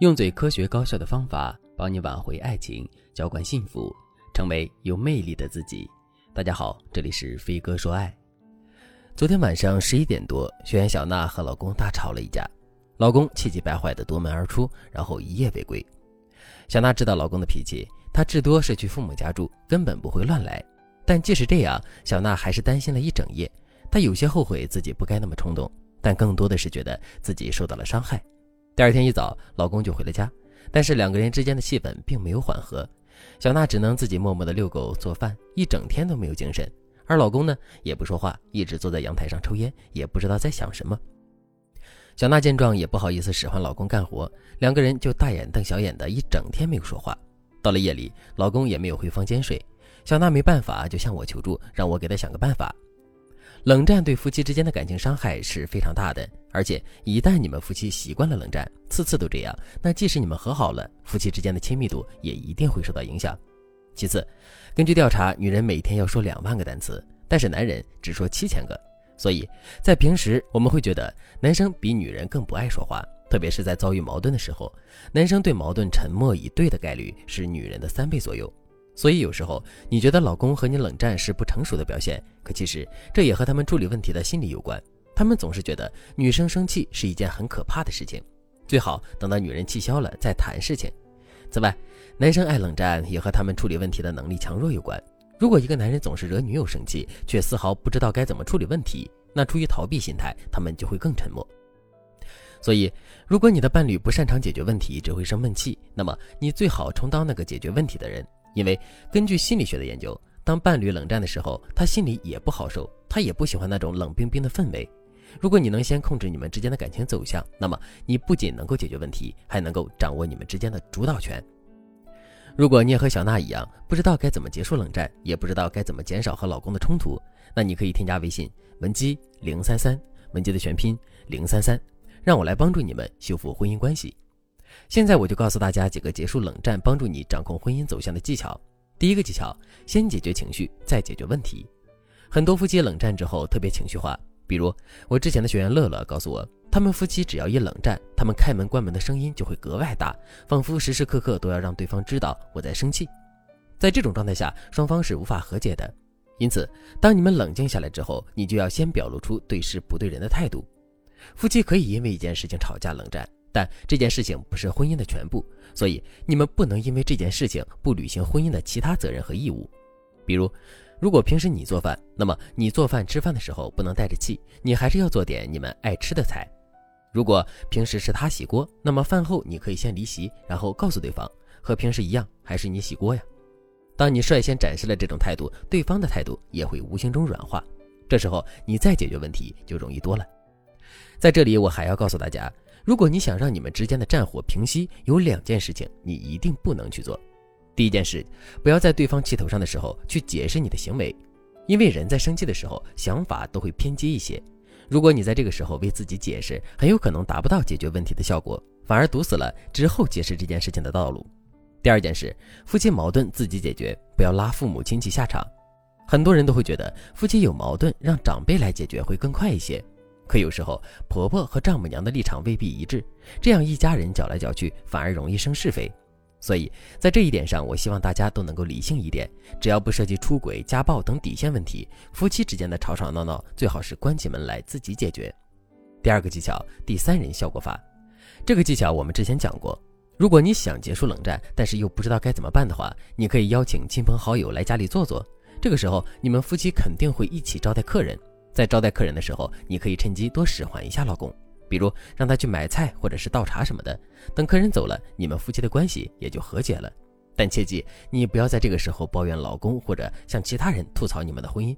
用最科学高效的方法帮你挽回爱情，浇灌幸福，成为有魅力的自己。大家好，这里是飞哥说爱。昨天晚上十一点多，学员小娜和老公大吵了一架，老公气急败坏的夺门而出，然后一夜未归。小娜知道老公的脾气，他至多是去父母家住，根本不会乱来。但即使这样，小娜还是担心了一整夜。她有些后悔自己不该那么冲动，但更多的是觉得自己受到了伤害。第二天一早，老公就回了家，但是两个人之间的气氛并没有缓和。小娜只能自己默默的遛狗、做饭，一整天都没有精神。而老公呢，也不说话，一直坐在阳台上抽烟，也不知道在想什么。小娜见状也不好意思使唤老公干活，两个人就大眼瞪小眼的，一整天没有说话。到了夜里，老公也没有回房间睡，小娜没办法，就向我求助，让我给她想个办法。冷战对夫妻之间的感情伤害是非常大的，而且一旦你们夫妻习惯了冷战，次次都这样，那即使你们和好了，夫妻之间的亲密度也一定会受到影响。其次，根据调查，女人每天要说两万个单词，但是男人只说七千个，所以在平时我们会觉得男生比女人更不爱说话，特别是在遭遇矛盾的时候，男生对矛盾沉默以对的概率是女人的三倍左右。所以有时候你觉得老公和你冷战是不成熟的表现，可其实这也和他们处理问题的心理有关。他们总是觉得女生生气是一件很可怕的事情，最好等到女人气消了再谈事情。此外，男生爱冷战也和他们处理问题的能力强弱有关。如果一个男人总是惹女友生气，却丝毫不知道该怎么处理问题，那出于逃避心态，他们就会更沉默。所以，如果你的伴侣不擅长解决问题，只会生闷气，那么你最好充当那个解决问题的人。因为根据心理学的研究，当伴侣冷战的时候，他心里也不好受，他也不喜欢那种冷冰冰的氛围。如果你能先控制你们之间的感情走向，那么你不仅能够解决问题，还能够掌握你们之间的主导权。如果你也和小娜一样，不知道该怎么结束冷战，也不知道该怎么减少和老公的冲突，那你可以添加微信文姬零三三，文姬的全拼零三三，让我来帮助你们修复婚姻关系。现在我就告诉大家几个结束冷战、帮助你掌控婚姻走向的技巧。第一个技巧，先解决情绪，再解决问题。很多夫妻冷战之后特别情绪化，比如我之前的学员乐乐告诉我，他们夫妻只要一冷战，他们开门关门的声音就会格外大，仿佛时时刻刻都要让对方知道我在生气。在这种状态下，双方是无法和解的。因此，当你们冷静下来之后，你就要先表露出对事不对人的态度。夫妻可以因为一件事情吵架冷战。但这件事情不是婚姻的全部，所以你们不能因为这件事情不履行婚姻的其他责任和义务。比如，如果平时你做饭，那么你做饭吃饭的时候不能带着气，你还是要做点你们爱吃的菜。如果平时是他洗锅，那么饭后你可以先离席，然后告诉对方，和平时一样，还是你洗锅呀。当你率先展示了这种态度，对方的态度也会无形中软化，这时候你再解决问题就容易多了。在这里，我还要告诉大家。如果你想让你们之间的战火平息，有两件事情你一定不能去做。第一件事，不要在对方气头上的时候去解释你的行为，因为人在生气的时候想法都会偏激一些。如果你在这个时候为自己解释，很有可能达不到解决问题的效果，反而堵死了之后解释这件事情的道路。第二件事，夫妻矛盾自己解决，不要拉父母亲戚下场。很多人都会觉得夫妻有矛盾，让长辈来解决会更快一些。可有时候，婆婆和丈母娘的立场未必一致，这样一家人搅来搅去，反而容易生是非。所以在这一点上，我希望大家都能够理性一点，只要不涉及出轨、家暴等底线问题，夫妻之间的吵吵闹闹最好是关起门来自己解决。第二个技巧，第三人效果法。这个技巧我们之前讲过。如果你想结束冷战，但是又不知道该怎么办的话，你可以邀请亲朋好友来家里坐坐。这个时候，你们夫妻肯定会一起招待客人。在招待客人的时候，你可以趁机多使唤一下老公，比如让他去买菜或者是倒茶什么的。等客人走了，你们夫妻的关系也就和解了。但切记，你不要在这个时候抱怨老公或者向其他人吐槽你们的婚姻。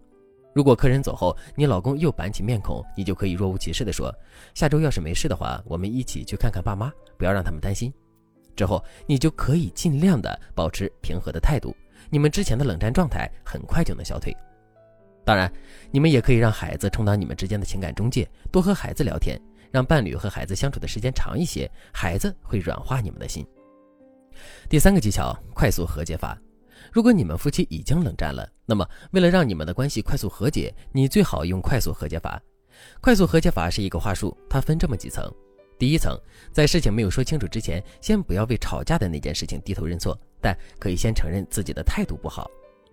如果客人走后，你老公又板起面孔，你就可以若无其事地说：“下周要是没事的话，我们一起去看看爸妈，不要让他们担心。”之后，你就可以尽量的保持平和的态度，你们之前的冷战状态很快就能消退。当然，你们也可以让孩子充当你们之间的情感中介，多和孩子聊天，让伴侣和孩子相处的时间长一些，孩子会软化你们的心。第三个技巧，快速和解法。如果你们夫妻已经冷战了，那么为了让你们的关系快速和解，你最好用快速和解法。快速和解法是一个话术，它分这么几层：第一层，在事情没有说清楚之前，先不要为吵架的那件事情低头认错，但可以先承认自己的态度不好。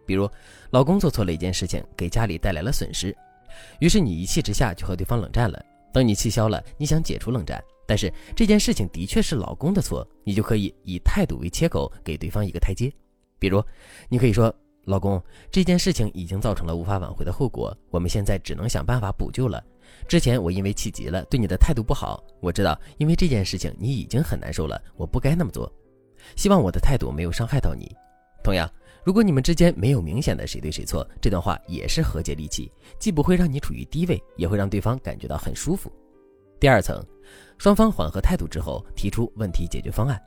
比如，老公做错了一件事情，给家里带来了损失，于是你一气之下就和对方冷战了。等你气消了，你想解除冷战，但是这件事情的确是老公的错，你就可以以态度为切口，给对方一个台阶。比如，你可以说：“老公，这件事情已经造成了无法挽回的后果，我们现在只能想办法补救了。之前我因为气急了，对你的态度不好，我知道因为这件事情你已经很难受了，我不该那么做。希望我的态度没有伤害到你。同样，如果你们之间没有明显的谁对谁错，这段话也是和解利器，既不会让你处于低位，也会让对方感觉到很舒服。第二层，双方缓和态度之后，提出问题解决方案。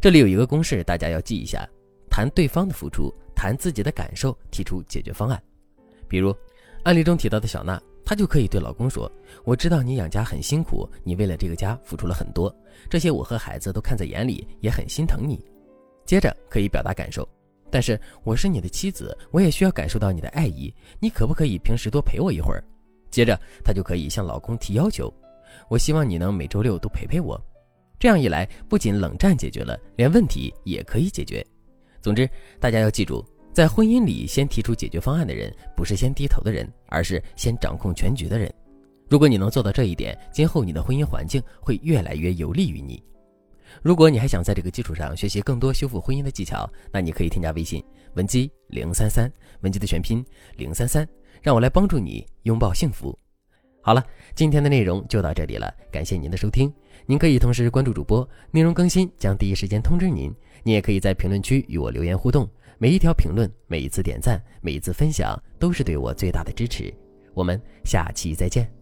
这里有一个公式，大家要记一下。谈对方的付出，谈自己的感受，提出解决方案。比如，案例中提到的小娜，她就可以对老公说：“我知道你养家很辛苦，你为了这个家付出了很多，这些我和孩子都看在眼里，也很心疼你。”接着可以表达感受，但是我是你的妻子，我也需要感受到你的爱意，你可不可以平时多陪我一会儿？接着她就可以向老公提要求：“我希望你能每周六都陪陪我。”这样一来，不仅冷战解决了，连问题也可以解决。总之，大家要记住，在婚姻里，先提出解决方案的人，不是先低头的人，而是先掌控全局的人。如果你能做到这一点，今后你的婚姻环境会越来越有利于你。如果你还想在这个基础上学习更多修复婚姻的技巧，那你可以添加微信文姬零三三，文姬的全拼零三三，让我来帮助你拥抱幸福。好了，今天的内容就到这里了，感谢您的收听。您可以同时关注主播，内容更新将第一时间通知您。您也可以在评论区与我留言互动，每一条评论、每一次点赞、每一次分享，都是对我最大的支持。我们下期再见。